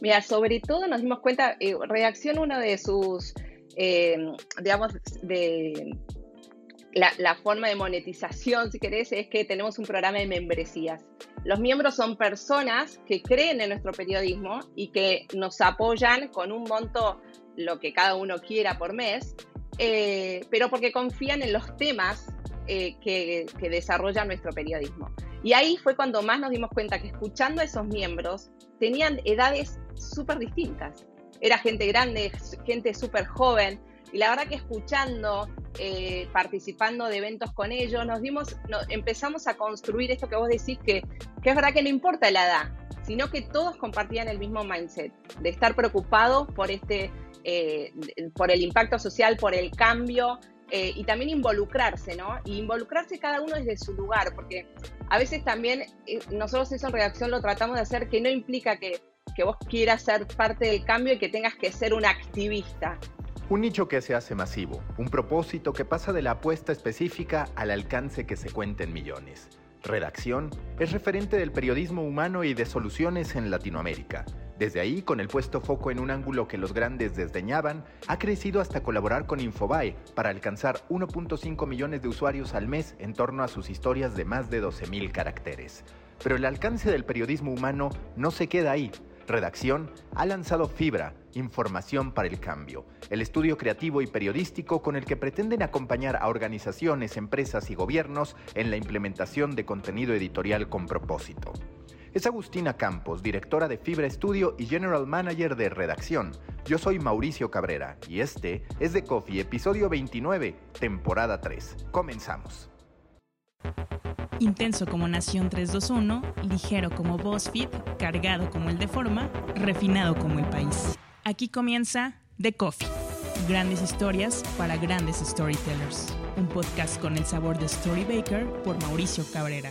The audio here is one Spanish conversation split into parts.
Mira, sobre todo nos dimos cuenta, eh, Redacción, uno de sus, eh, digamos, de la, forma de monetización, si querés, es que tenemos un programa de membresías. Los miembros son personas que creen en nuestro periodismo y que nos apoyan con un monto, lo que cada uno quiera por mes, eh, pero porque confían en los temas eh, que, que desarrolla nuestro periodismo. Y ahí fue cuando más nos dimos cuenta que escuchando a esos miembros tenían edades súper distintas. Era gente grande, gente súper joven, y la verdad que escuchando, eh, participando de eventos con ellos, nos dimos, empezamos a construir esto que vos decís que, que es verdad que no importa la edad, sino que todos compartían el mismo mindset, de estar preocupados por este, eh, por el impacto social, por el cambio, eh, y también involucrarse, ¿no? Y involucrarse cada uno desde su lugar, porque a veces también nosotros eso en redacción lo tratamos de hacer, que no implica que, que vos quieras ser parte del cambio y que tengas que ser un activista, un nicho que se hace masivo, un propósito que pasa de la apuesta específica al alcance que se cuenta en millones. Redacción es referente del periodismo humano y de soluciones en Latinoamérica. Desde ahí, con el puesto foco en un ángulo que los grandes desdeñaban, ha crecido hasta colaborar con Infobae para alcanzar 1.5 millones de usuarios al mes en torno a sus historias de más de 12.000 caracteres. Pero el alcance del periodismo humano no se queda ahí. Redacción ha lanzado Fibra, Información para el Cambio, el estudio creativo y periodístico con el que pretenden acompañar a organizaciones, empresas y gobiernos en la implementación de contenido editorial con propósito. Es Agustina Campos, directora de Fibra Estudio y General Manager de Redacción. Yo soy Mauricio Cabrera y este es The Coffee, episodio 29, temporada 3. Comenzamos. Intenso como Nación 321, ligero como BuzzFeed, cargado como el de forma, refinado como el país. Aquí comienza The Coffee. Grandes historias para grandes storytellers. Un podcast con el sabor de Storybaker por Mauricio Cabrera.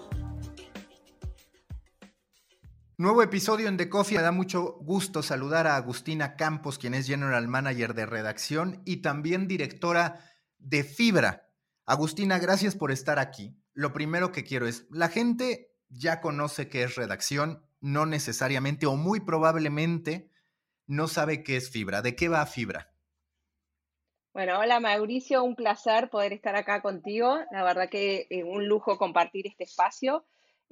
Nuevo episodio en The Coffee. Me da mucho gusto saludar a Agustina Campos, quien es General Manager de redacción y también directora de Fibra. Agustina, gracias por estar aquí. Lo primero que quiero es, la gente ya conoce qué es redacción, no necesariamente o muy probablemente no sabe qué es Fibra. ¿De qué va Fibra? Bueno, hola Mauricio, un placer poder estar acá contigo. La verdad que es un lujo compartir este espacio.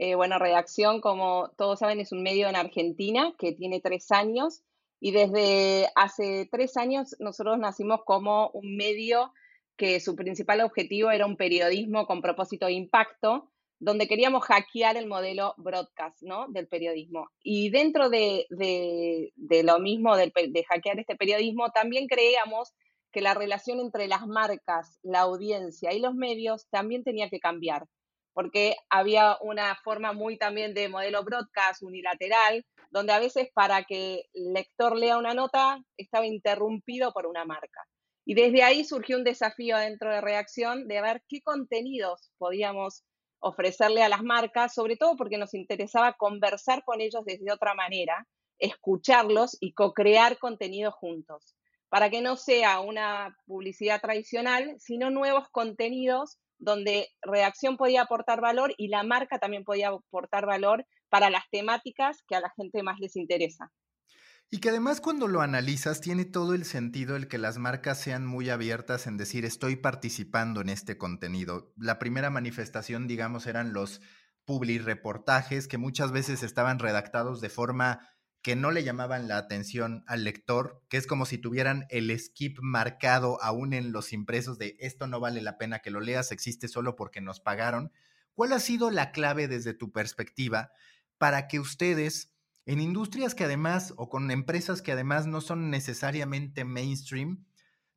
Eh, bueno, Redacción, como todos saben, es un medio en Argentina que tiene tres años y desde hace tres años nosotros nacimos como un medio que su principal objetivo era un periodismo con propósito de impacto, donde queríamos hackear el modelo broadcast ¿no? del periodismo. Y dentro de, lo mismo de, de hackear este periodismo, también creíamos que la relación entre las marcas, la audiencia y los medios también tenía que cambiar porque había una forma muy también de modelo broadcast unilateral, donde a veces para que el lector lea una nota estaba interrumpido por una marca. Y desde ahí surgió un desafío dentro de Reacción de ver qué contenidos podíamos ofrecerle a las marcas, sobre todo porque nos interesaba conversar con ellos desde otra manera, escucharlos y co-crear contenido juntos, para que no sea una publicidad tradicional, sino nuevos contenidos donde redacción podía aportar valor y la marca también podía aportar valor para las temáticas que a la gente más les interesa. Y que además cuando lo analizas tiene todo el sentido el que las marcas sean muy abiertas en decir estoy participando en este contenido. La primera manifestación, digamos, eran los publi reportajes que muchas veces estaban redactados de forma que no le llamaban la atención al lector, que es como si tuvieran el skip marcado aún en los impresos de esto no vale la pena que lo leas, existe solo porque nos pagaron. ¿Cuál ha sido la clave desde tu perspectiva para que ustedes, en industrias que además, o con empresas que además no son necesariamente mainstream,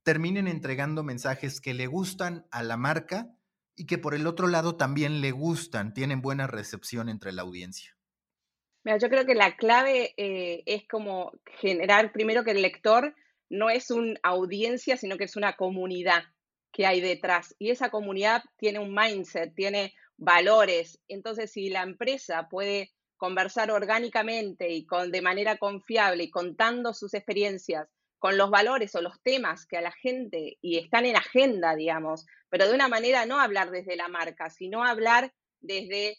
terminen entregando mensajes que le gustan a la marca y que por el otro lado también le gustan, tienen buena recepción entre la audiencia? Mira, yo creo que la clave eh, es como generar primero que el lector no es una audiencia, sino que es una comunidad. que hay detrás. Y esa comunidad tiene un mindset, tiene valores. Entonces, si la empresa puede conversar orgánicamente y con, de manera confiable y contando sus experiencias con los valores o los temas que a la gente y están en agenda, digamos, pero de una manera no hablar desde la marca, sino hablar desde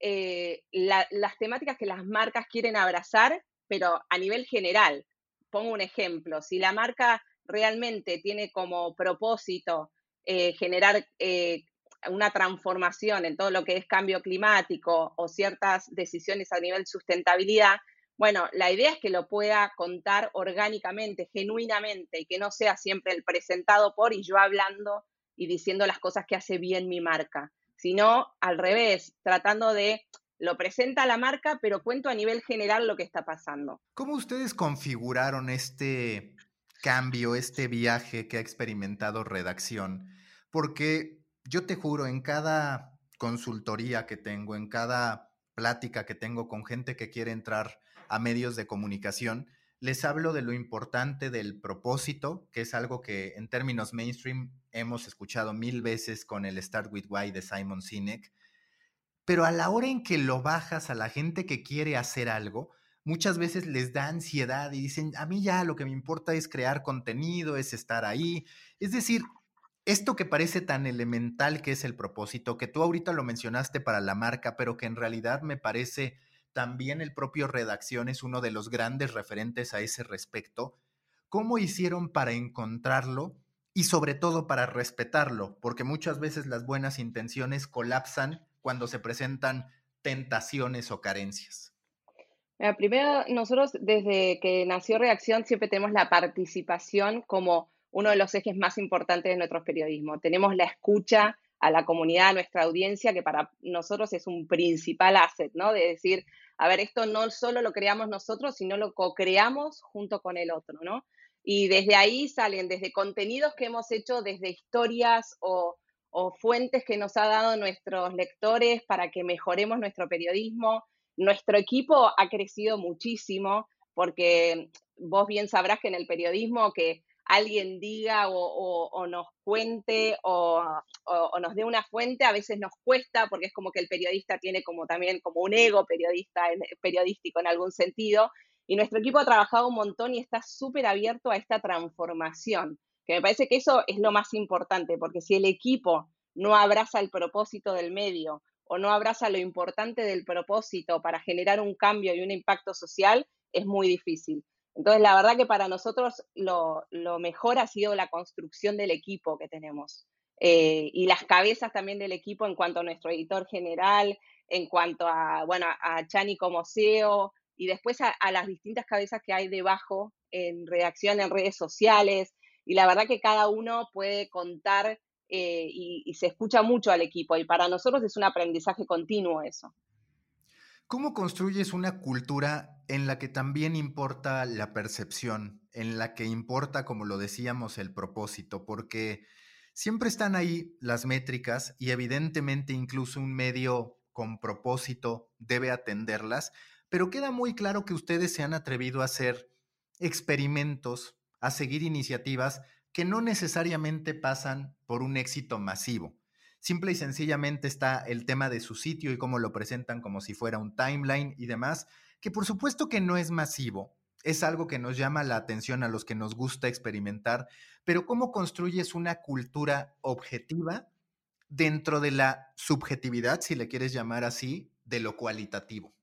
eh, las temáticas que las marcas quieren abrazar, pero a nivel general. Pongo un ejemplo, si la marca realmente tiene como propósito eh, generar eh, una transformación en todo lo que es cambio climático o ciertas decisiones a nivel sustentabilidad, bueno, la idea es que lo pueda contar orgánicamente, genuinamente, y que no sea siempre el presentado por y yo hablando y diciendo las cosas que hace bien mi marca, sino al revés, tratando de lo presenta la marca, pero cuento a nivel general lo que está pasando. ¿Cómo ustedes configuraron este cambio, este viaje que ha experimentado redacción? Porque yo te juro, en cada consultoría que tengo, en cada plática que tengo con gente que quiere entrar a medios de comunicación, les hablo de lo importante del propósito, que es algo que en términos mainstream hemos escuchado mil veces con el Start with Why de Simon Sinek, pero a la hora en que lo bajas a la gente que quiere hacer algo, muchas veces les da ansiedad y dicen, a mí ya lo que me importa es crear contenido, es estar ahí. Es decir, esto que parece tan elemental que es el propósito, que tú ahorita lo mencionaste para la marca, pero que en realidad me parece también el propio Redacción es uno de los grandes referentes a ese respecto. ¿Cómo hicieron para encontrarlo y sobre todo para respetarlo? Porque muchas veces las buenas intenciones colapsan cuando se presentan tentaciones o carencias. primero, nosotros desde que nació Reacción siempre tenemos la participación como uno de los ejes más importantes de nuestro periodismo. Tenemos la escucha a la comunidad, a nuestra audiencia, que para nosotros es un principal asset, ¿no? De decir, a ver, esto no solo lo creamos nosotros, sino lo co-creamos junto con el otro, ¿no? Y desde ahí salen desde contenidos que hemos hecho, desde historias o, fuentes que nos ha dado nuestros lectores para que mejoremos nuestro periodismo. Nuestro equipo ha crecido muchísimo porque vos bien sabrás que en el periodismo que alguien diga o, nos cuente o, nos dé una fuente, a veces nos cuesta porque es como que el periodista tiene como también como un ego periodista, periodístico en algún sentido. Y nuestro equipo ha trabajado un montón y está súper abierto a esta transformación, que me parece que eso es lo más importante, porque si el equipo no abraza el propósito del medio o no abraza lo importante del propósito para generar un cambio y un impacto social, es muy difícil. Entonces, la verdad que para nosotros lo, mejor ha sido la construcción del equipo que tenemos eh, y las cabezas también del equipo en cuanto a nuestro editor general, en cuanto a, bueno, a Chani como CEO y después a, las distintas cabezas que hay debajo en redacción, en redes sociales. Y la verdad que cada uno puede contar eh, y se escucha mucho al equipo y para nosotros es un aprendizaje continuo eso. ¿Cómo construyes una cultura en la que también importa la percepción, en la que importa, como lo decíamos, el propósito? Porque siempre están ahí las métricas y evidentemente incluso un medio con propósito debe atenderlas, pero queda muy claro que ustedes se han atrevido a hacer experimentos, a seguir iniciativas que no necesariamente pasan por un éxito masivo. Simple y sencillamente está el tema de su sitio y cómo lo presentan como si fuera un timeline y demás, que por supuesto que no es masivo, es algo que nos llama la atención a los que nos gusta experimentar, pero cómo construyes una cultura objetiva dentro de la subjetividad, si le quieres llamar así, de lo cualitativo.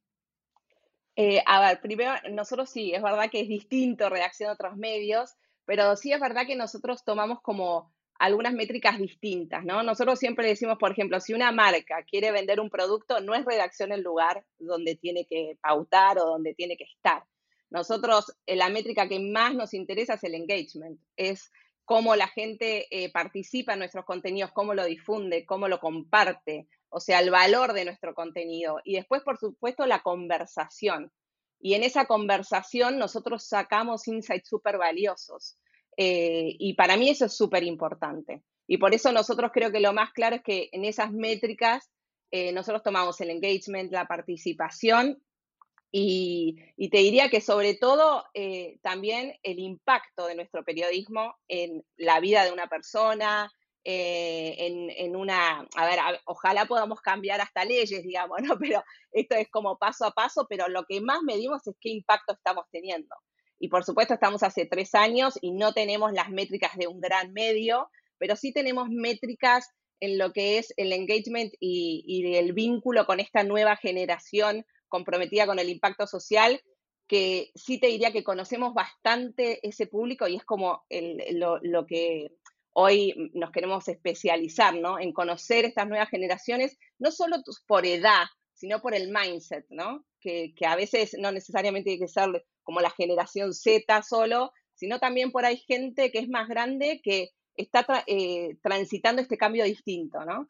Eh, a ver, primero, nosotros sí, es verdad que es distinto reacción a otros medios, pero sí es verdad que nosotros tomamos como algunas métricas distintas, ¿no? Nosotros siempre decimos, por ejemplo, si una marca quiere vender un producto, no es redacción el lugar donde tiene que pautar o donde tiene que estar. Nosotros, eh, la métrica que más nos interesa es el engagement, es cómo la gente eh, participa en nuestros contenidos, cómo lo difunde, cómo lo comparte, o sea, el valor de nuestro contenido. Y después, por supuesto, la conversación. Y en esa conversación nosotros sacamos insights súper valiosos. Eh, y para mí eso es súper importante. Y por eso nosotros creo que lo más claro es que en esas métricas eh, nosotros tomamos el engagement, la participación y, te diría que sobre todo eh, también el impacto de nuestro periodismo en la vida de una persona, en, una, a ver, ojalá podamos cambiar hasta leyes, digamos. Pero esto es como paso a paso, pero lo que más medimos es qué impacto estamos teniendo. Y por supuesto estamos hace tres años y no tenemos las métricas de un gran medio, pero sí tenemos métricas en lo que es el engagement y, el vínculo con esta nueva generación comprometida con el impacto social, que sí te diría que conocemos bastante ese público y es como lo, lo, que hoy nos queremos especializar, ¿no? En conocer estas nuevas generaciones, no solo por edad, sino por el mindset, ¿no? Que, a veces no necesariamente tiene que ser como la generación Z solo, sino también por ahí gente que es más grande que está eh, transitando este cambio distinto, ¿no?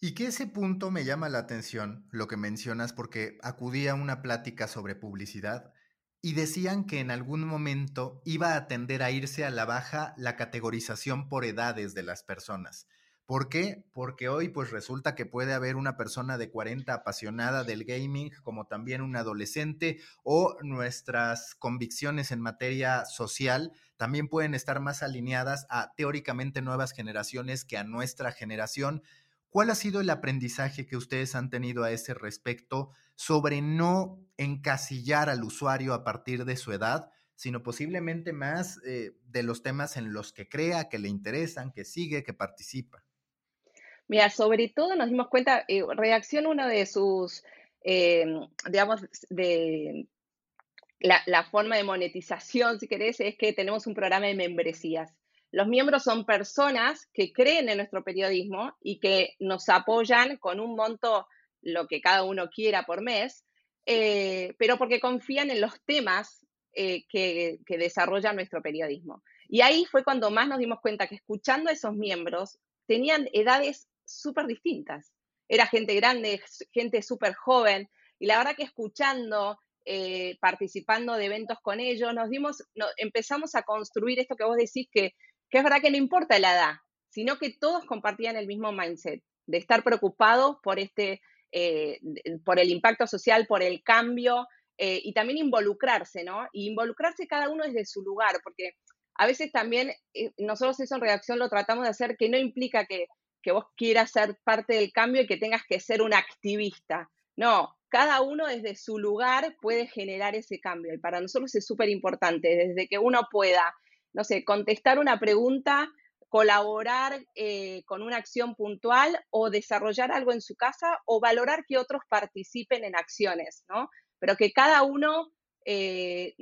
Y que ese punto me llama la atención, lo que mencionas, porque acudí a una plática sobre publicidad y decían que en algún momento iba a tender a irse a la baja la categorización por edades de las personas. ¿Por qué? Porque hoy pues resulta que puede haber una persona de 40 apasionada del gaming, como también un adolescente, o nuestras convicciones en materia social también pueden estar más alineadas a teóricamente nuevas generaciones que a nuestra generación. ¿Cuál ha sido el aprendizaje que ustedes han tenido a ese respecto sobre no encasillar al usuario a partir de su edad, sino posiblemente más eh, de los temas en los que crea, que le interesan, que sigue, que participa? Mira, sobre todo nos dimos cuenta, eh, reacción uno de sus, eh, digamos, de la, forma de monetización, si querés, es que tenemos un programa de membresías. Los miembros son personas que creen en nuestro periodismo y que nos apoyan con un monto, lo que cada uno quiera por mes, eh, pero porque confían en los temas eh, que, que desarrolla nuestro periodismo. Y ahí fue cuando más nos dimos cuenta que escuchando a esos miembros tenían edades súper distintas. Era gente grande, gente súper joven, y la verdad que escuchando, eh, participando de eventos con ellos, nos dimos, empezamos a construir esto que vos decís que que es verdad que no importa la edad, sino que todos compartían el mismo mindset de estar preocupados por, este, eh, por el impacto social, por el cambio eh, y también involucrarse, ¿no? Y involucrarse cada uno desde su lugar, porque a veces también nosotros eso en redacción lo tratamos de hacer que no implica que, que vos quieras ser parte del cambio y que tengas que ser un activista. No, cada uno desde su lugar puede generar ese cambio y para nosotros es súper importante, desde que uno pueda no sé, contestar una pregunta, colaborar eh, con una acción puntual o desarrollar algo en su casa o valorar que otros participen en acciones, ¿no? Pero que cada uno, eh,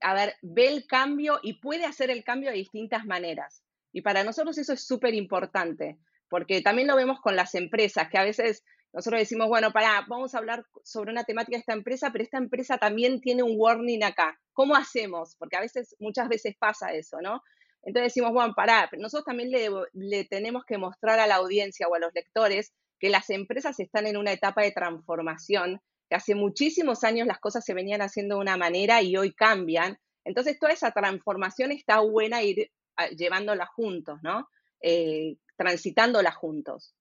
a ver, ve el cambio y puede hacer el cambio de distintas maneras. Y para nosotros eso es súper importante, porque también lo vemos con las empresas, que a veces nosotros decimos, bueno, para, vamos a hablar sobre una temática de esta empresa, pero esta empresa también tiene un warning acá. ¿Cómo hacemos? Porque a veces, muchas veces pasa eso, ¿no? Entonces decimos, bueno, pará, nosotros también le, le tenemos que mostrar a la audiencia o a los lectores que las empresas están en una etapa de transformación, que hace muchísimos años las cosas se venían haciendo de una manera y hoy cambian. Entonces toda esa transformación está buena ir ah, llevándola juntos, ¿no? Eh, transitándola juntos.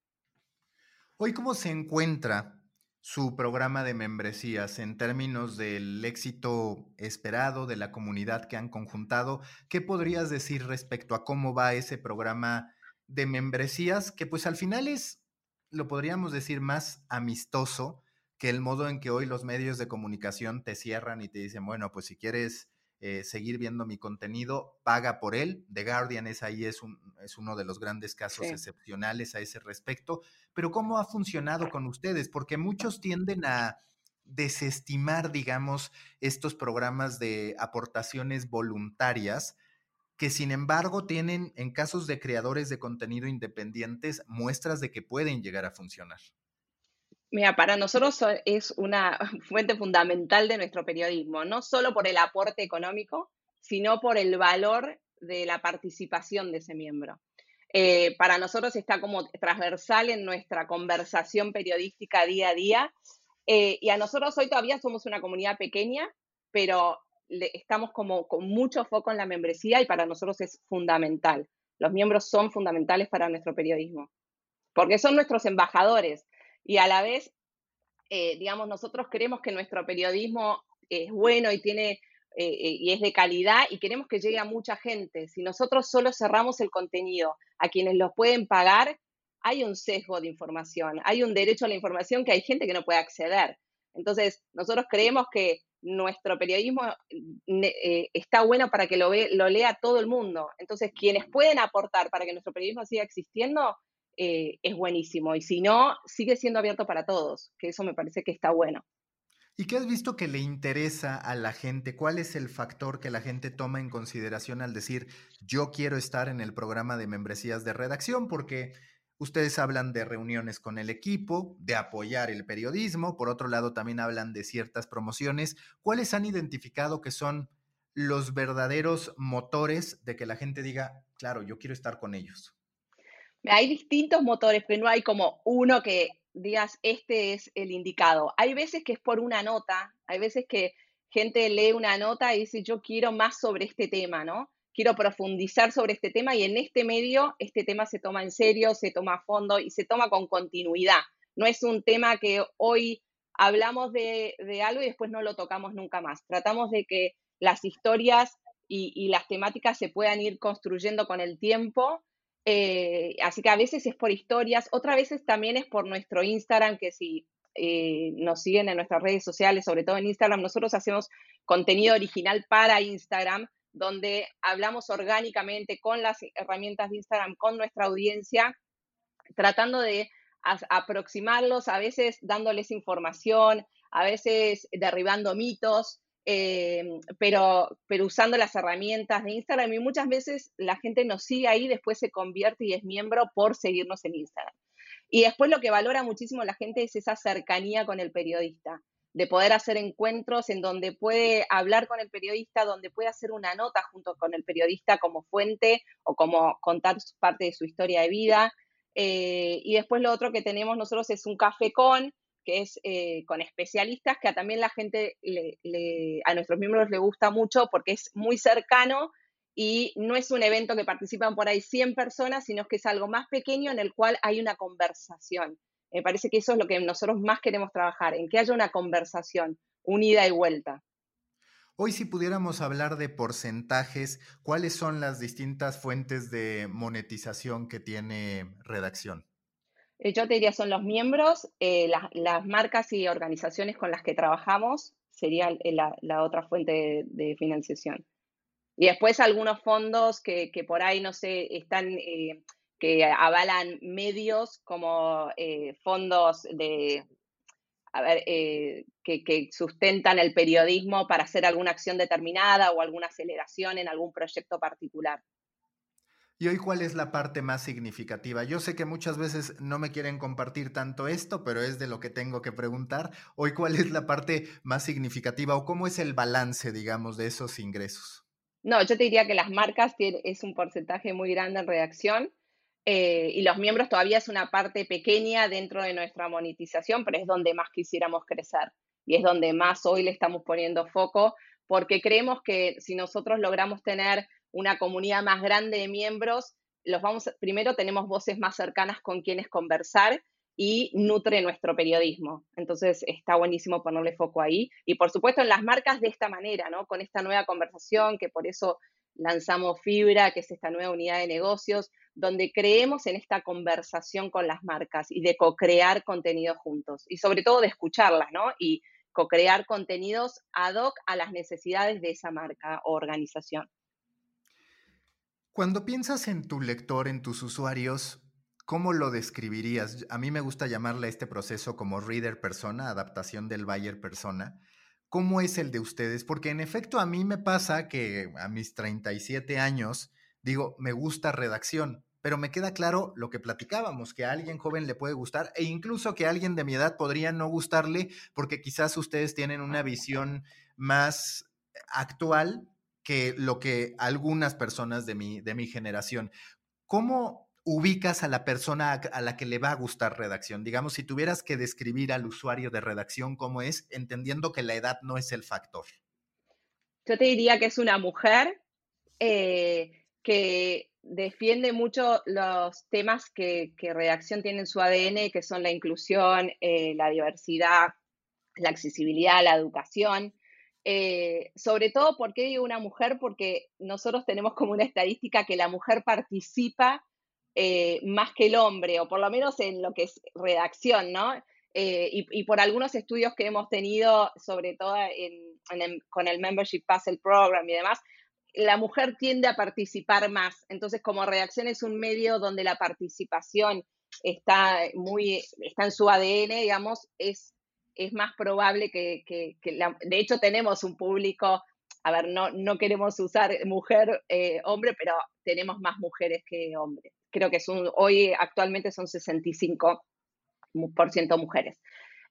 Hoy, ¿cómo se encuentra su programa de membresías en términos del éxito esperado de la comunidad que han conjuntado? ¿Qué podrías decir respecto a cómo va ese programa de membresías? Que pues al final es, lo podríamos decir, más amistoso que el modo en que hoy los medios de comunicación te cierran y te dicen, bueno, pues si quieres eh, seguir viendo mi contenido, paga por él. The Guardian es ahí, es, un, es uno de los grandes casos excepcionales a ese respecto. Pero ¿cómo ha funcionado con ustedes? Porque muchos tienden a desestimar, digamos, estos programas de aportaciones voluntarias que sin embargo tienen en casos de creadores de contenido independientes muestras de que pueden llegar a funcionar. Mira, para nosotros es una fuente fundamental de nuestro periodismo, no solo por el aporte económico, sino por el valor de la participación de ese miembro. Eh, para nosotros está como transversal en nuestra conversación periodística día a día. Eh, y a nosotros hoy todavía somos una comunidad pequeña, pero estamos como con mucho foco en la membresía y para nosotros es fundamental. Los miembros son fundamentales para nuestro periodismo, porque son nuestros embajadores y a la vez, eh, digamos, nosotros creemos que nuestro periodismo es bueno y tiene eh, eh, y es de calidad y queremos que llegue a mucha gente. Si nosotros solo cerramos el contenido a quienes los pueden pagar, hay un sesgo de información, hay un derecho a la información que hay gente que no puede acceder. Entonces, nosotros creemos que nuestro periodismo eh, está bueno para que lo, lo lea todo el mundo. Entonces, quienes pueden aportar para que nuestro periodismo siga existiendo, es buenísimo. Y si no, sigue siendo abierto para todos, que eso me parece que está bueno. ¿Y qué has visto que le interesa a la gente? ¿Cuál es el factor que la gente toma en consideración al decir yo quiero estar en el programa de membresías de redacción? Porque ustedes hablan de reuniones con el equipo, de apoyar el periodismo, por otro lado también hablan de ciertas promociones. ¿Cuáles han identificado que son los verdaderos motores de que la gente diga, claro, yo quiero estar con ellos? Hay distintos motores, pero no hay como uno que digas, este es el indicado. Hay veces que es por una nota, hay veces que gente lee una nota y dice, yo quiero más sobre este tema, ¿no? Quiero profundizar sobre este tema y en este medio este tema se toma en serio, se toma a fondo y se toma con continuidad. No es un tema que hoy hablamos de, algo y después no lo tocamos nunca más. Tratamos de que las historias y, las temáticas se puedan ir construyendo con el tiempo eh, así que a veces es por historias, otras veces también es por nuestro Instagram, que si eh, nos siguen en nuestras redes sociales, sobre todo en Instagram, nosotros hacemos contenido original para Instagram, donde hablamos orgánicamente con las herramientas de Instagram, con nuestra audiencia, tratando de aproximarlos, a veces dándoles información, a veces derribando mitos, Em, pero, pero usando las herramientas de Instagram y muchas veces la gente nos sigue ahí, después se convierte y es miembro por seguirnos en Instagram. Y después lo que valora muchísimo la gente es esa cercanía con el periodista, de poder hacer encuentros en donde puede hablar con el periodista, donde puede hacer una nota junto con el periodista como fuente o como contar parte de su historia de vida. Eh, y después lo otro que tenemos nosotros es un café con, que es eh, con especialistas, que a también la gente, a nuestros miembros le gusta mucho porque es muy cercano y no es un evento que participan por ahí 100 personas, sino que es algo más pequeño en el cual hay una conversación. Me parece que eso es lo que nosotros más queremos trabajar, en que haya una conversación, unida y vuelta. Hoy si pudiéramos hablar de porcentajes, ¿cuáles son las distintas fuentes de monetización que tiene redacción? Eh, yo te diría son los miembros, eh, las, marcas y organizaciones con las que trabajamos sería eh, la, otra fuente de, financiación. Y después algunos fondos que, por ahí, no sé, están, que avalan medios como fondos de, que, que sustentan el periodismo para hacer alguna acción determinada o alguna aceleración en algún proyecto particular. ¿Y hoy cuál es la parte más significativa? Yo sé que muchas veces no me quieren compartir tanto esto, pero es de lo que tengo que preguntar. Hoy cuál es la parte más significativa o cómo es el balance, digamos, de esos ingresos. No, yo te diría que las marcas tienen, es un porcentaje muy grande en redacción eh, y los miembros todavía es una parte pequeña dentro de nuestra monetización, pero es donde más quisiéramos crecer y es donde más hoy le estamos poniendo foco porque creemos que si nosotros logramos tener una comunidad más grande de miembros, los vamos, primero tenemos voces más cercanas con quienes conversar y nutre nuestro periodismo. Entonces está buenísimo ponerle foco ahí. Y por supuesto en las marcas de esta manera, ¿no? Con esta nueva conversación, que por eso lanzamos Fibra, que es esta nueva unidad de negocios, donde creemos en esta conversación con las marcas y de co-crear contenido juntos. Y sobre todo de escucharlas, ¿no? Y co-crear contenidos ad hoc a las necesidades de esa marca o organización. Cuando piensas en tu lector, en tus usuarios, ¿cómo lo describirías? A mí me gusta llamarle a este proceso como reader persona, adaptación del buyer persona. ¿Cómo es el de ustedes? Porque en efecto a mí me pasa que a mis 37 años digo, me gusta redacción, pero me queda claro lo que platicábamos, que a alguien joven le puede gustar e incluso que a alguien de mi edad podría no gustarle porque quizás ustedes tienen una visión más actual que lo que algunas personas de mi, de mi generación. ¿Cómo ubicas a la persona a la que le va a gustar redacción? Digamos, si tuvieras que describir al usuario de redacción cómo es, entendiendo que la edad no es el factor. Yo te diría que es una mujer eh, que defiende mucho los temas que, redacción tiene en su ADN, que son la inclusión, eh, la diversidad, la accesibilidad, la educación. Eh, sobre todo, ¿por qué digo una mujer? Porque nosotros tenemos como una estadística que la mujer participa eh, más que el hombre, o por lo menos en lo que es redacción, ¿no? Eh, y, por algunos estudios que hemos tenido, sobre todo con el Membership Puzzle Program y demás, la mujer tiende a participar más. Entonces, como redacción es un medio donde la participación está muy, está en su ADN, digamos, es, es más probable que, de hecho tenemos un público, a ver, no, no queremos usar mujer, eh, hombre, pero tenemos más mujeres que hombres. Creo que son, hoy actualmente son 65% mujeres.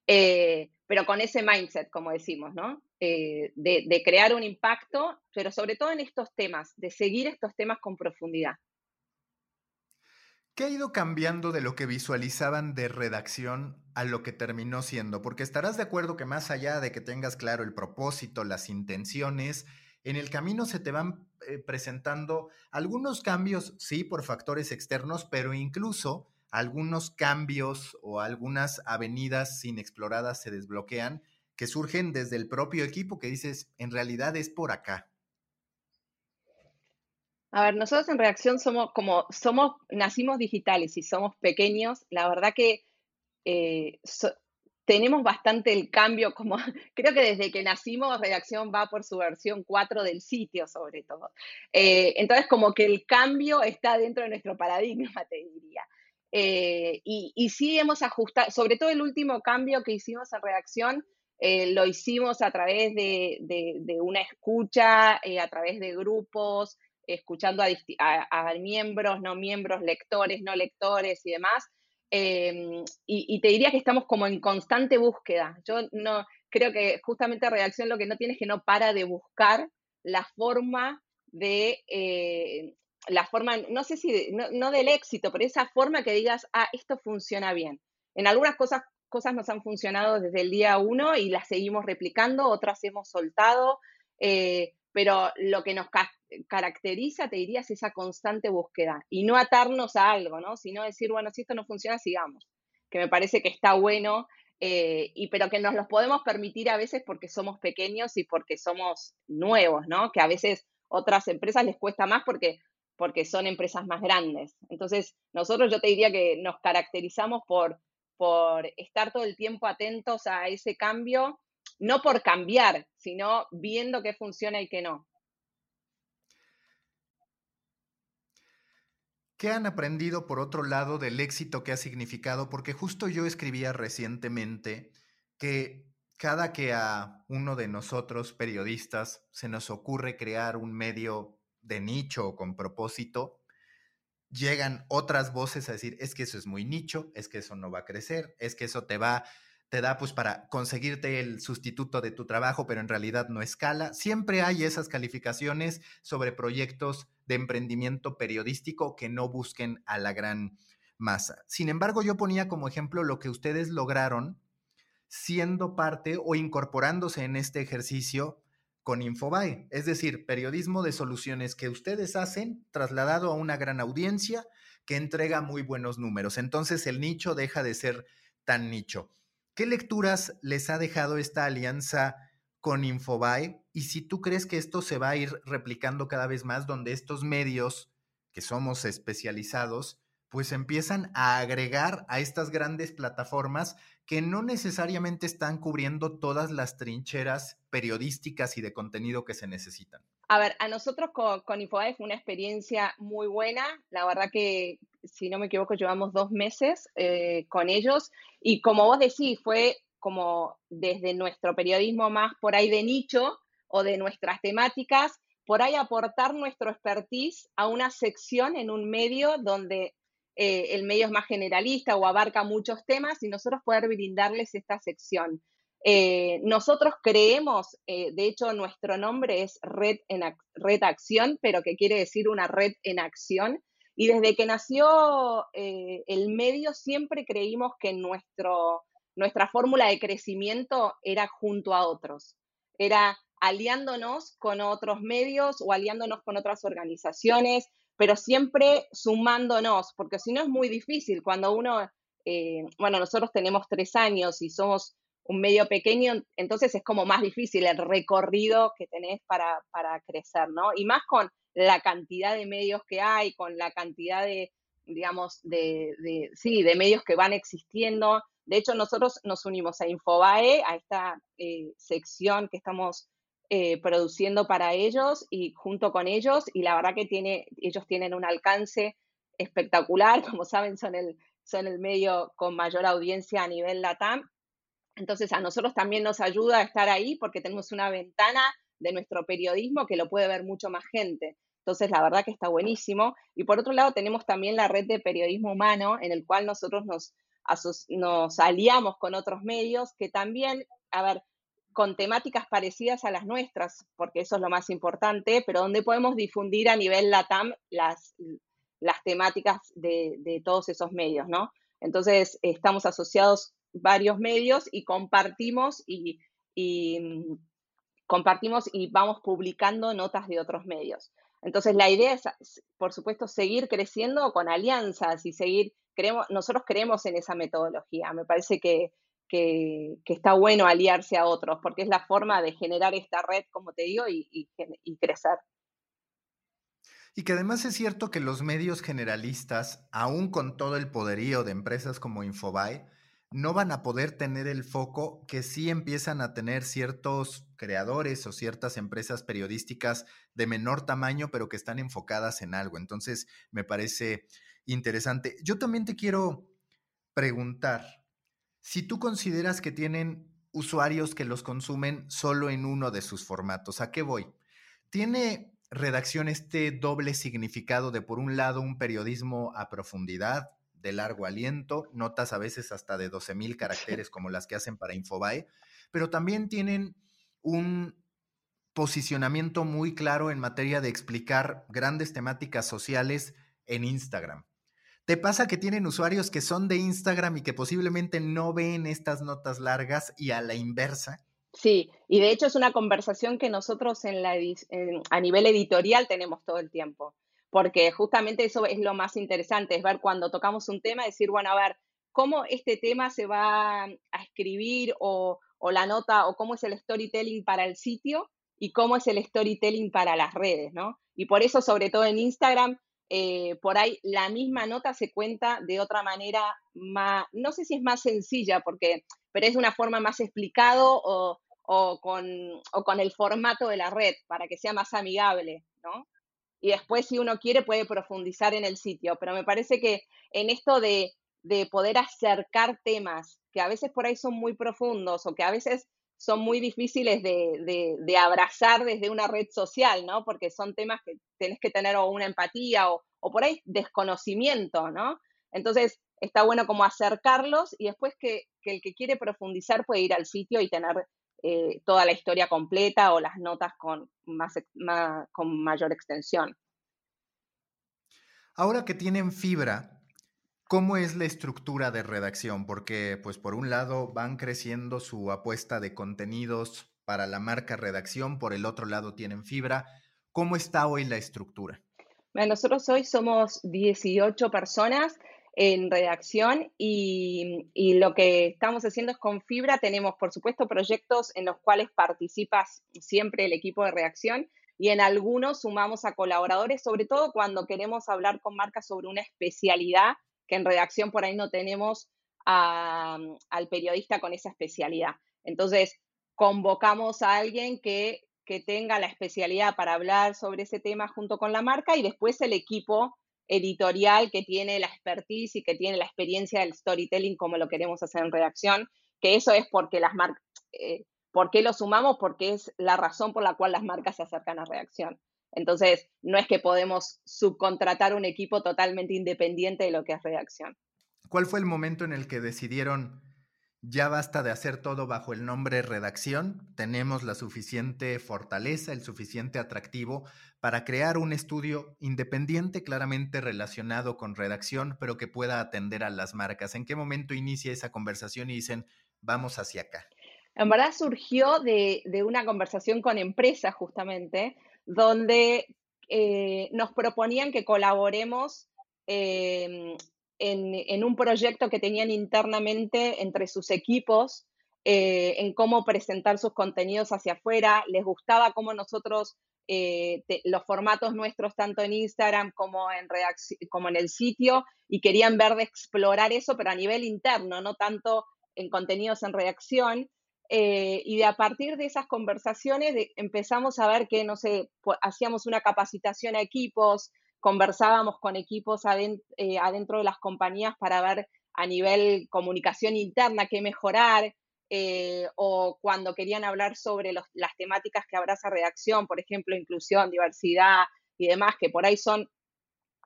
Eh, pero con ese mindset, como decimos, ¿no? Eh, de, crear un impacto, pero sobre todo en estos temas, de seguir estos temas con profundidad. ¿Qué ha ido cambiando de lo que visualizaban de redacción a lo que terminó siendo? Porque estarás de acuerdo que más allá de que tengas claro el propósito, las intenciones, en el camino se te van eh, presentando algunos cambios, sí, por factores externos, pero incluso algunos cambios o algunas avenidas inexploradas se desbloquean que surgen desde el propio equipo que dices, en realidad es por acá. A ver, nosotros en reacción somos como, somos, nacimos digitales y somos pequeños, la verdad que eh, tenemos bastante el cambio, como creo que desde que nacimos Reacción va por su versión 4 del sitio sobre todo. Eh, entonces como que el cambio está dentro de nuestro paradigma, te diría. Eh, y, sí hemos ajustado, sobre todo el último cambio que hicimos en Reacción, lo hicimos a través de una escucha, a través de grupos, escuchando a, miembros, no miembros, lectores, no lectores y demás. Em, y, te diría que estamos como en constante búsqueda. Yo no creo que justamente Redacción lo que no tiene es que no para de buscar la forma de, eh, la forma, no sé si, no, del éxito, pero esa forma que digas, ah, esto funciona bien. En algunas cosas, cosas nos han funcionado desde el día uno y las seguimos replicando, otras hemos soltado, eh, pero lo que nos caracteriza, te diría, es esa constante búsqueda y no atarnos a algo, ¿no? Sino decir, bueno, si esto no funciona, sigamos, que me parece que está bueno, eh, y pero que nos los podemos permitir a veces porque somos pequeños y porque somos nuevos, ¿no? Que a veces otras empresas les cuesta más porque, porque son empresas más grandes. Entonces, nosotros yo te diría que nos caracterizamos por, por estar todo el tiempo atentos a ese cambio no por cambiar, sino viendo qué funciona y qué no. ¿Qué han aprendido por otro lado del éxito que ha significado? Porque justo yo escribía recientemente que cada que a uno de nosotros, periodistas, se nos ocurre crear un medio de nicho o con propósito, llegan otras voces a decir, es que eso es muy nicho, es que eso no va a crecer, es que eso te va te da pues para conseguirte el sustituto de tu trabajo, pero en realidad no escala. Siempre hay esas calificaciones sobre proyectos de emprendimiento periodístico que no busquen a la gran masa. Sin embargo, yo ponía como ejemplo lo que ustedes lograron siendo parte o incorporándose en este ejercicio con Infobae, es decir, periodismo de soluciones que ustedes hacen trasladado a una gran audiencia que entrega muy buenos números. Entonces el nicho deja de ser tan nicho. ¿Qué lecturas les ha dejado esta alianza con Infobae? Y si tú crees que esto se va a ir replicando cada vez más, donde estos medios, que somos especializados, pues empiezan a agregar a estas grandes plataformas que no necesariamente están cubriendo todas las trincheras periodísticas y de contenido que se necesitan. A ver, a nosotros con, con Infobae fue una experiencia muy buena. La verdad que, si no me equivoco, llevamos dos meses eh, con ellos. Y como vos decís, fue como desde nuestro periodismo más por ahí de nicho o de nuestras temáticas, por ahí aportar nuestro expertise a una sección en un medio donde eh, el medio es más generalista o abarca muchos temas y nosotros poder brindarles esta sección. Eh, nosotros creemos, eh, de hecho nuestro nombre es Red, en Red Acción, pero que quiere decir una red en acción. Y desde que nació eh, el medio siempre creímos que nuestro, nuestra fórmula de crecimiento era junto a otros, era aliándonos con otros medios o aliándonos con otras organizaciones, pero siempre sumándonos, porque si no es muy difícil cuando uno, bueno, nosotros tenemos tres años y somos un medio pequeño, entonces es como más difícil el recorrido que tenés para, para crecer, ¿no? Y más con la cantidad de medios que hay, con la cantidad de, digamos, de, de, sí, de medios que van existiendo. De hecho, nosotros nos unimos a Infobae, a esta eh, sección que estamos eh, produciendo para ellos y junto con ellos, y la verdad que tiene, ellos tienen un alcance espectacular, como saben, son el, son el medio con mayor audiencia a nivel LATAM. Entonces, a nosotros también nos ayuda a estar ahí porque tenemos una ventana de nuestro periodismo que lo puede ver mucho más gente. Entonces, la verdad que está buenísimo. Y por otro lado, tenemos también la red de periodismo humano, en el cual nosotros nos, aliamos con otros medios que también, a ver, con temáticas parecidas a las nuestras, porque eso es lo más importante, pero donde podemos difundir a nivel LATAM las, temáticas de todos esos medios, ¿no? Entonces, estamos asociados varios medios y compartimos y, mm, compartimos y vamos publicando notas de otros medios. Entonces, la idea es, por supuesto, seguir creciendo con alianzas y seguir, creemos, nosotros creemos en esa metodología. Me parece que, que, está bueno aliarse a otros, porque es la forma de generar esta red, como te digo, y, y crecer. Y que además es cierto que los medios generalistas, aún con todo el poderío de empresas como Infobae, no van a poder tener el foco que sí empiezan a tener ciertos creadores o ciertas empresas periodísticas de menor tamaño, pero que están enfocadas en algo. Entonces, me parece interesante. Yo también te quiero preguntar, si tú consideras que tienen usuarios que los consumen solo en uno de sus formatos, ¿a qué voy? ¿Tiene redacción este doble significado de, por un lado, un periodismo a profundidad, de largo aliento, notas a veces hasta de 12 mil caracteres como las que hacen para Infobae, pero también tienen un posicionamiento muy claro en materia de explicar grandes temáticas sociales en Instagram. ¿Te pasa que tienen usuarios que son de Instagram y que posiblemente no ven estas notas largas y a la inversa? Sí, y de hecho es una conversación que nosotros en la, a nivel editorial tenemos todo el tiempo porque justamente eso es lo más interesante, es ver cuando tocamos un tema, decir, bueno, a ver, cómo este tema se va a escribir o, la nota o cómo es el storytelling para el sitio y cómo es el storytelling para las redes, ¿no? Y por eso, sobre todo en Instagram, eh, por ahí la misma nota se cuenta de otra manera más, no sé si es más sencilla, porque, pero es de una forma más explicado o, o, con, o con el formato de la red para que sea más amigable, ¿no? Y después si uno quiere puede profundizar en el sitio, pero me parece que en esto de, poder acercar temas que a veces por ahí son muy profundos o que a veces son muy difíciles de, abrazar desde una red social, ¿no? Porque son temas que tenés que tener o una empatía o, por ahí desconocimiento, ¿no? Entonces, está bueno como acercarlos y después que, que, el que quiere profundizar puede ir al sitio y tener eh, toda la historia completa o las notas con, más, con mayor extensión. Ahora que tienen fibra, ¿cómo es la estructura de redacción? Porque, pues, por un lado van creciendo su apuesta de contenidos para la marca redacción, por el otro lado tienen fibra. ¿Cómo está hoy la estructura? Bueno, nosotros hoy somos 18 personas en redacción y, lo que estamos haciendo es con Fibra, tenemos por supuesto proyectos en los cuales participas siempre el equipo de redacción y en algunos sumamos a colaboradores, sobre todo cuando queremos hablar con marcas sobre una especialidad que en redacción por ahí no tenemos al periodista con esa especialidad. Entonces, convocamos a alguien que, que tenga la especialidad para hablar sobre ese tema junto con la marca y después el equipo editorial que tiene la expertise y que tiene la experiencia del storytelling como lo queremos hacer en redacción, que eso es porque las marcas, eh, ¿por qué lo sumamos? Porque es la razón por la cual las marcas se acercan a redacción. Entonces, no es que podemos subcontratar un equipo totalmente independiente de lo que es redacción. ¿Cuál fue el momento en el que decidieron ya basta de hacer todo bajo el nombre redacción, tenemos la suficiente fortaleza, el suficiente atractivo para crear un estudio independiente claramente relacionado con redacción, pero que pueda atender a las marcas. ¿En qué momento inicia esa conversación y dicen, vamos hacia acá? En verdad surgió de, una conversación con empresas justamente, donde eh, nos proponían que colaboremos eh, en, un proyecto que tenían internamente entre sus equipos eh, en cómo presentar sus contenidos hacia afuera, les gustaba cómo nosotros, eh, los formatos nuestros, tanto en Instagram como en, como en el sitio, y querían ver de explorar eso, pero a nivel interno, no tanto en contenidos en reacción. Eh, y de a partir de esas conversaciones empezamos a ver que, no sé, hacíamos una capacitación a equipos, conversábamos con equipos adentro de las compañías para ver a nivel comunicación interna qué mejorar, eh, o cuando querían hablar sobre las temáticas que abraza redacción, por ejemplo, inclusión, diversidad y demás, que por ahí son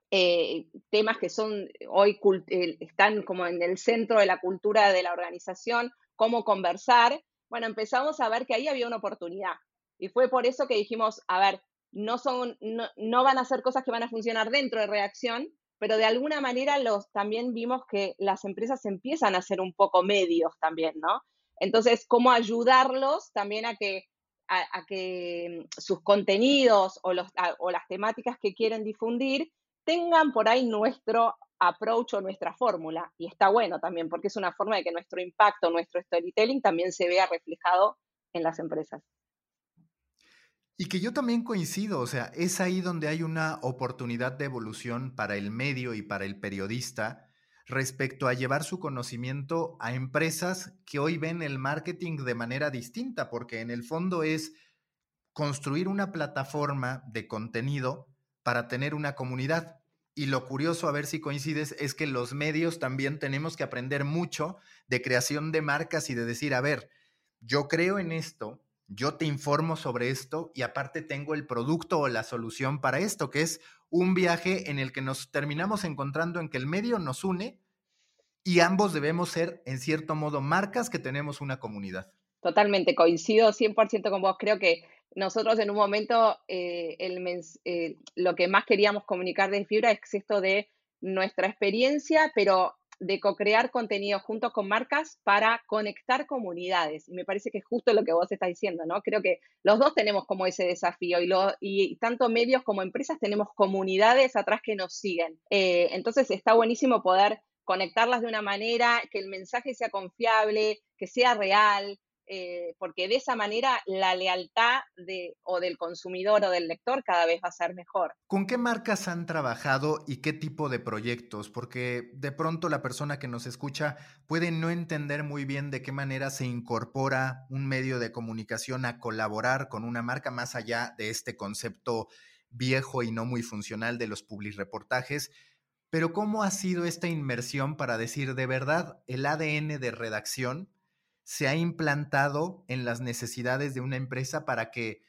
eh, temas que son hoy eh, están como en el centro de la cultura de la organización, cómo conversar. Bueno, empezamos a ver que ahí había una oportunidad. Y fue por eso que dijimos, a ver, no, son, no, no van a ser cosas que van a funcionar dentro de reacción, pero de alguna manera los, también vimos que las empresas empiezan a ser un poco medios también, ¿no? Entonces, cómo ayudarlos también a que, a, que mm, sus contenidos o, los, o las temáticas que quieren difundir tengan por ahí nuestro approach o nuestra fórmula. Y está bueno también, porque es una forma de que nuestro impacto, nuestro storytelling también se vea reflejado en las empresas. Y que yo también coincido, o sea, es ahí donde hay una oportunidad de evolución para el medio y para el periodista respecto a llevar su conocimiento a empresas que hoy ven el marketing de manera distinta, porque en el fondo es construir una plataforma de contenido para tener una comunidad. Y lo curioso, a ver si coincides, es que los medios también tenemos que aprender mucho de creación de marcas y de decir, a ver, yo creo en esto, yo te informo sobre esto y aparte tengo el producto o la solución para esto, que es un viaje en el que nos terminamos encontrando en que el medio nos une y ambos debemos ser, en cierto modo, marcas que tenemos una comunidad. Totalmente, coincido 100% con vos. Creo que nosotros en un momento eh, eh, lo que más queríamos comunicar de Fibra es esto de nuestra experiencia, pero de co-crear contenido juntos con marcas para conectar comunidades. Y me parece que es justo lo que vos estás diciendo, ¿no? Creo que los dos tenemos como ese desafío y tanto medios como empresas tenemos comunidades atrás que nos siguen. Eh, entonces está buenísimo poder conectarlas de una manera que el mensaje sea confiable, que sea real, eh, porque de esa manera la lealtad de, o del consumidor o del lector cada vez va a ser mejor. ¿Con qué marcas han trabajado y qué tipo de proyectos? Porque de pronto la persona que nos escucha puede no entender muy bien de qué manera se incorpora un medio de comunicación a colaborar con una marca más allá de este concepto viejo y no muy funcional de los public reportajes. Pero ¿cómo ha sido esta inmersión para decir de verdad el ADN de redacción? Se ha implantado en las necesidades de una empresa para que,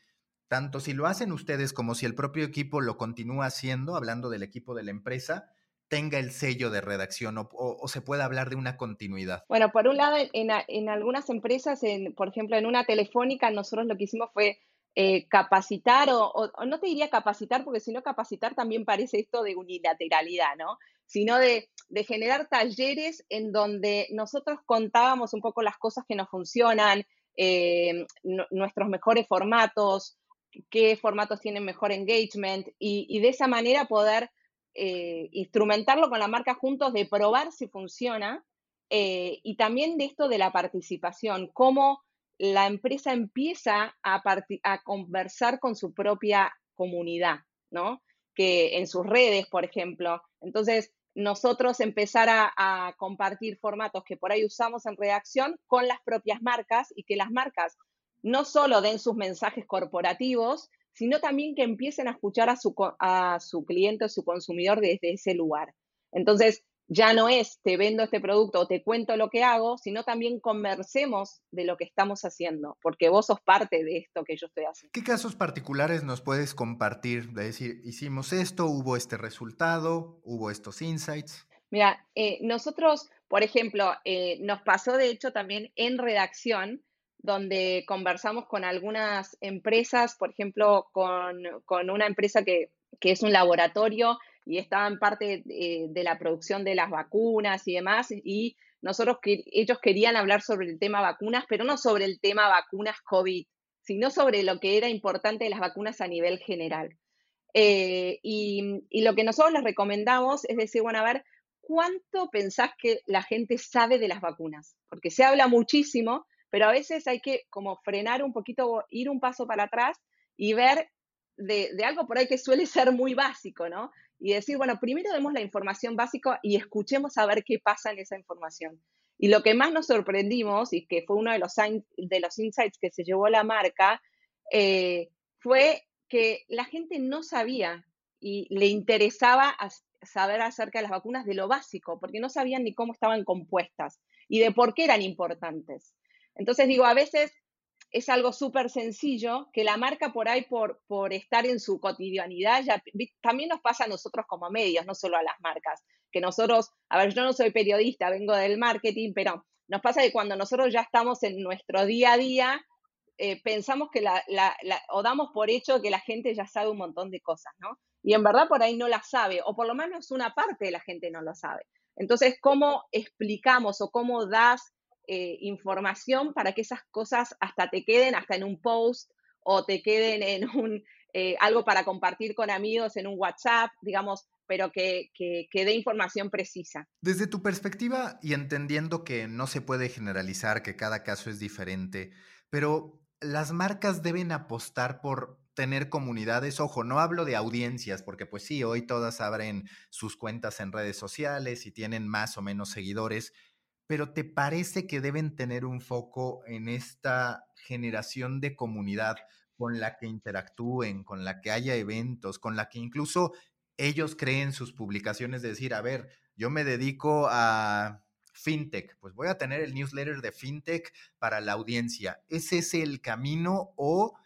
tanto si lo hacen ustedes como si el propio equipo lo continúa haciendo, hablando del equipo de la empresa, tenga el sello de redacción o, se pueda hablar de una continuidad? Bueno, por un lado, en, algunas empresas, en, por ejemplo, en una telefónica, nosotros lo que hicimos fue eh, capacitar, o, o, no te diría capacitar, porque si no capacitar también parece esto de unilateralidad, ¿no? Sino de generar talleres en donde nosotros contábamos un poco las cosas que nos funcionan, eh, nuestros mejores formatos, qué formatos tienen mejor engagement y, de esa manera poder eh, instrumentarlo con la marca juntos, de probar si funciona eh, y también de esto de la participación, cómo la empresa empieza a, a conversar con su propia comunidad, ¿no? Que en sus redes, por ejemplo. Entonces, nosotros empezar a, compartir formatos que por ahí usamos en redacción con las propias marcas y que las marcas no solo den sus mensajes corporativos, sino también que empiecen a escuchar a su, a su cliente o su consumidor desde ese lugar. Entonces, ya no es te vendo este producto o te cuento lo que hago, sino también conversemos de lo que estamos haciendo, porque vos sos parte de esto que yo estoy haciendo. ¿Qué casos particulares nos puedes compartir? De decir, hicimos esto, hubo este resultado, hubo estos insights. Mira, eh, nosotros, por ejemplo, eh, nos pasó de hecho también en redacción, donde conversamos con algunas empresas, por ejemplo, con, una empresa que, que es un laboratorio y estaban parte eh, de, la producción de las vacunas y demás, y nosotros que ellos querían hablar sobre el tema vacunas, pero no sobre el tema vacunas COVID, sino sobre lo que era importante de las vacunas a nivel general. Eh, y, y, lo que nosotros les recomendamos es decir, bueno, a ver, ¿cuánto pensás que la gente sabe de las vacunas? Porque se habla muchísimo, pero a veces hay que como frenar un poquito, ir un paso para atrás y ver de, de algo por ahí que suele ser muy básico, ¿no? Y decir, bueno, primero demos la información básica y escuchemos a ver qué pasa en esa información. Y lo que más nos sorprendimos, y que fue uno de los, de los insights que se llevó la marca, eh, fue que la gente no sabía y le interesaba saber acerca de las vacunas de lo básico, porque no sabían ni cómo estaban compuestas y de por qué eran importantes. Entonces digo, a veces es algo súper sencillo que la marca por ahí, por, por estar en su cotidianidad, ya, también nos pasa a nosotros como medios, no solo a las marcas, que nosotros, a ver, yo no soy periodista, vengo del marketing, pero nos pasa que cuando nosotros ya estamos en nuestro día a día, eh, pensamos que la, la, o damos por hecho que la gente ya sabe un montón de cosas, ¿no? Y en verdad por ahí no la sabe, o por lo menos una parte de la gente no lo sabe. Entonces, ¿cómo explicamos o cómo das eh, información para que esas cosas hasta te queden hasta en un post o te queden en un, eh, algo para compartir con amigos en un WhatsApp, digamos, pero que, que, que, dé información precisa. Desde tu perspectiva y entendiendo que no se puede generalizar, que cada caso es diferente, pero las marcas deben apostar por tener comunidades, ojo, no hablo de audiencias, porque pues sí, hoy todas abren sus cuentas en redes sociales y tienen más o menos seguidores, pero ¿te parece que deben tener un foco en esta generación de comunidad con la que interactúen, con la que haya eventos, con la que incluso ellos creen sus publicaciones de decir, a ver, yo me dedico a fintech, pues voy a tener el newsletter de fintech para la audiencia. ¿Ese es el camino o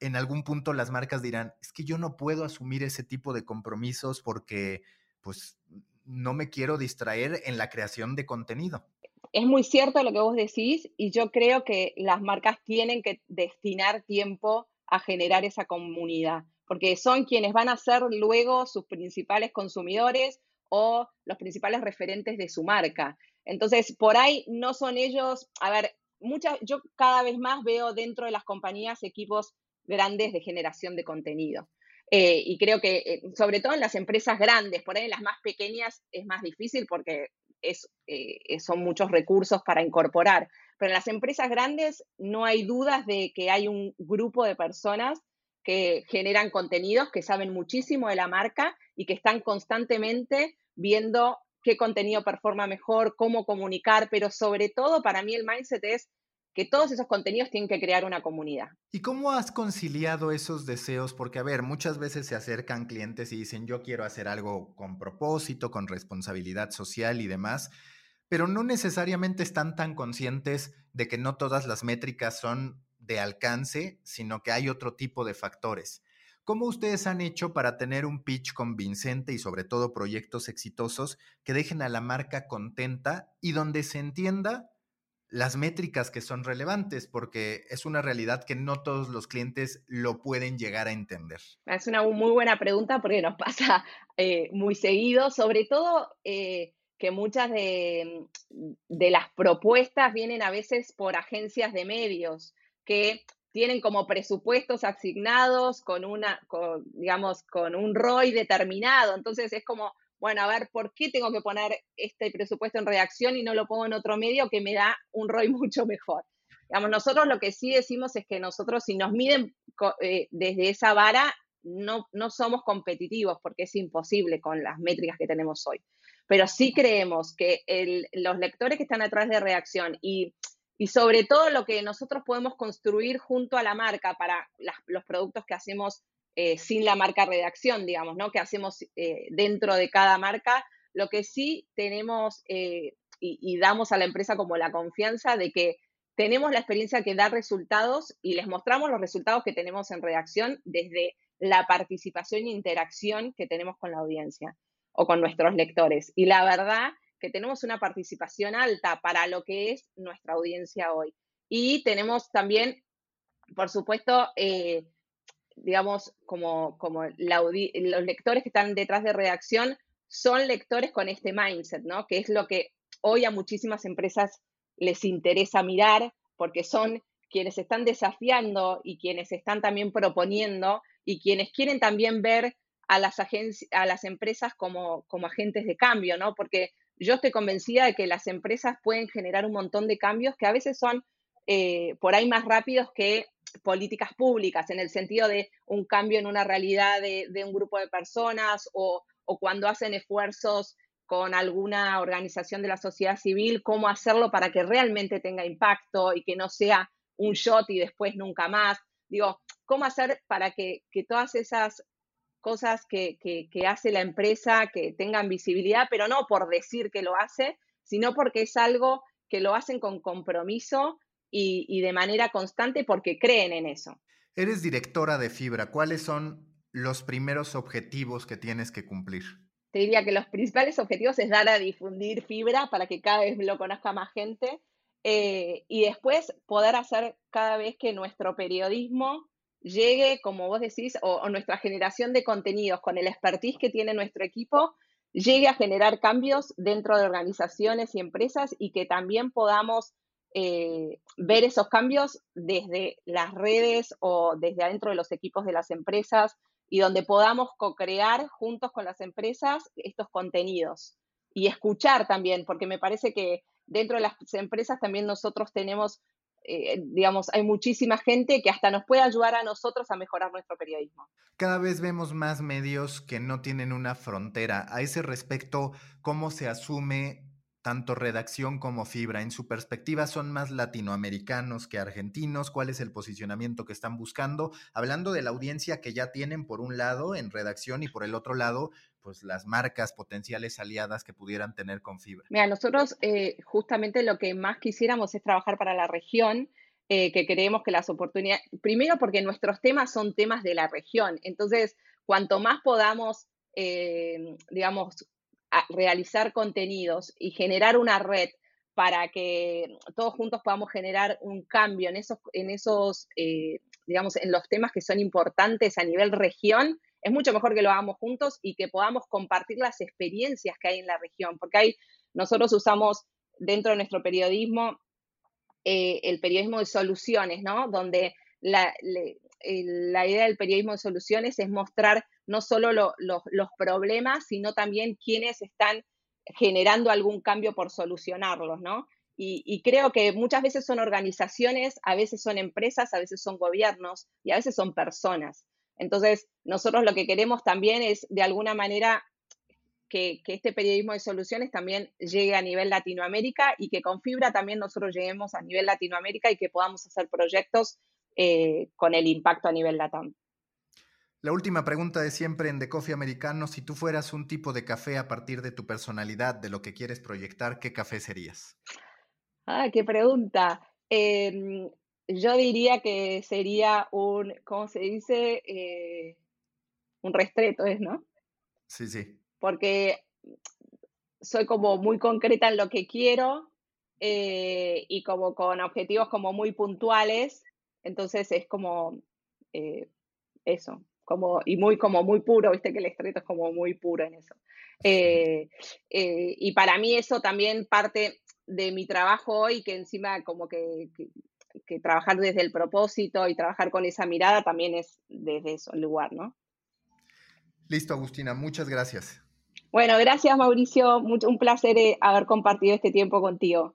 en algún punto las marcas dirán, es que yo no puedo asumir ese tipo de compromisos porque pues no me quiero distraer en la creación de contenido? Es muy cierto lo que vos decís y yo creo que las marcas tienen que destinar tiempo a generar esa comunidad, porque son quienes van a ser luego sus principales consumidores o los principales referentes de su marca. Entonces, por ahí no son ellos, a ver, muchas, yo cada vez más veo dentro de las compañías equipos grandes de generación de contenido. Eh, y creo que, eh, sobre todo en las empresas grandes, por ahí en las más pequeñas es más difícil porque eh, son muchos recursos para incorporar. Pero en las empresas grandes no hay dudas de que hay un grupo de personas que generan contenidos, que saben muchísimo de la marca y que están constantemente viendo qué contenido performa mejor, cómo comunicar, pero sobre todo para mí el mindset es que todos esos contenidos tienen que crear una comunidad. ¿Y cómo has conciliado esos deseos? Porque, a ver, muchas veces se acercan clientes y dicen, yo quiero hacer algo con propósito, con responsabilidad social y demás, pero no necesariamente están tan conscientes de que no todas las métricas son de alcance, sino que hay otro tipo de factores. ¿Cómo ustedes han hecho para tener un pitch convincente y sobre todo proyectos exitosos que dejen a la marca contenta y donde se entienda las métricas que son relevantes, porque es una realidad que no todos los clientes lo pueden llegar a entender. Es una muy buena pregunta porque nos pasa eh, muy seguido, sobre todo eh, que muchas de, de, las propuestas vienen a veces por agencias de medios que tienen como presupuestos asignados con una, digamos, con un ROI determinado. Entonces es como, bueno, a ver, ¿por qué tengo que poner este presupuesto en redacción y no lo pongo en otro medio que me da un ROI mucho mejor? Digamos, nosotros lo que sí decimos es que nosotros si nos miden eh, desde esa vara, no, no somos competitivos porque es imposible con las métricas que tenemos hoy. Pero sí creemos que los lectores que están atrás de reacción y, y, sobre todo lo que nosotros podemos construir junto a la marca para los productos que hacemos eh, sin la marca redacción, digamos, ¿no? Que hacemos eh, dentro de cada marca. Lo que sí tenemos eh, y, damos a la empresa como la confianza de que tenemos la experiencia que da resultados y les mostramos los resultados que tenemos en redacción desde la participación e interacción que tenemos con la audiencia o con nuestros lectores. Y la verdad que tenemos una participación alta para lo que es nuestra audiencia hoy. Y tenemos también, por supuesto, digamos, como, como los lectores que están detrás de redacción son lectores con este mindset, ¿no? Que es lo que hoy a muchísimas empresas les interesa mirar porque son quienes están desafiando y quienes están también proponiendo y quienes quieren también ver a las, a las empresas como, como agentes de cambio, ¿no? Porque yo estoy convencida de que las empresas pueden generar un montón de cambios que a veces son eh, por ahí más rápidos que políticas públicas, en el sentido de un cambio en una realidad de, un grupo de personas o, o, cuando hacen esfuerzos con alguna organización de la sociedad civil, cómo hacerlo para que realmente tenga impacto y que no sea un shot y después nunca más. Digo, cómo hacer para que, que todas esas cosas que, que, hace la empresa que tengan visibilidad, pero no por decir que lo hace, sino porque es algo que lo hacen con compromiso y, de manera constante porque creen en eso. Eres directora de Fibra. ¿Cuáles son los primeros objetivos que tienes que cumplir? Te diría que los principales objetivos es dar a difundir Fibra para que cada vez lo conozca más gente eh, y después poder hacer cada vez que nuestro periodismo llegue, como vos decís, o, nuestra generación de contenidos con el expertise que tiene nuestro equipo, llegue a generar cambios dentro de organizaciones y empresas y que también podamos eh, ver esos cambios desde las redes o desde adentro de los equipos de las empresas y donde podamos co-crear juntos con las empresas estos contenidos y escuchar también, porque me parece que dentro de las empresas también nosotros tenemos, eh, digamos, hay muchísima gente que hasta nos puede ayudar a nosotros a mejorar nuestro periodismo. Cada vez vemos más medios que no tienen una frontera. A ese respecto, ¿cómo se asume tanto redacción como fibra. En su perspectiva son más latinoamericanos que argentinos. ¿Cuál es el posicionamiento que están buscando? Hablando de la audiencia que ya tienen por un lado en redacción y por el otro lado, pues las marcas potenciales aliadas que pudieran tener con fibra. Mira, nosotros eh, justamente lo que más quisiéramos es trabajar para la región. Eh, que creemos que las oportunidades, primero porque nuestros temas son temas de la región, entonces cuanto más podamos eh, digamos, realizar contenidos y generar una red para que todos juntos podamos generar un cambio en esos, en esos eh, digamos, en los temas que son importantes a nivel región, es mucho mejor que lo hagamos juntos y que podamos compartir las experiencias que hay en la región, porque hay, nosotros usamos dentro de nuestro periodismo eh, el periodismo de soluciones, ¿no? Donde la, la idea del periodismo de soluciones es mostrar no solo los problemas, sino también quienes están generando algún cambio por solucionarlos, ¿no? Y, creo que muchas veces son organizaciones, a veces son empresas, a veces son gobiernos y a veces son personas. Entonces, nosotros lo que queremos también es, de alguna manera, que, este periodismo de soluciones también llegue a nivel Latinoamérica y que con Fibra también nosotros lleguemos a nivel Latinoamérica y que podamos hacer proyectos eh, con el impacto a nivel LATAM. La última pregunta de siempre en The Coffee Americano, si tú fueras un tipo de café a partir de tu personalidad, de lo que quieres proyectar, ¿qué café serías? Ah, qué pregunta. Em, yo diría que sería un, ¿cómo se dice? Eh, un restreto, ¿es, no? Sí, sí. Porque soy como muy concreta en lo que quiero eh, y como con objetivos como muy puntuales entonces es como eh, eso, como, y muy, como muy puro, viste que el estreto es como muy puro en eso. Eh, eh, y para mí eso también parte de mi trabajo hoy, que encima como que, que, trabajar desde el propósito y trabajar con esa mirada también es desde eso, el lugar, ¿no? Listo, Agustina, muchas gracias. Bueno, gracias Mauricio, un placer haber compartido este tiempo contigo.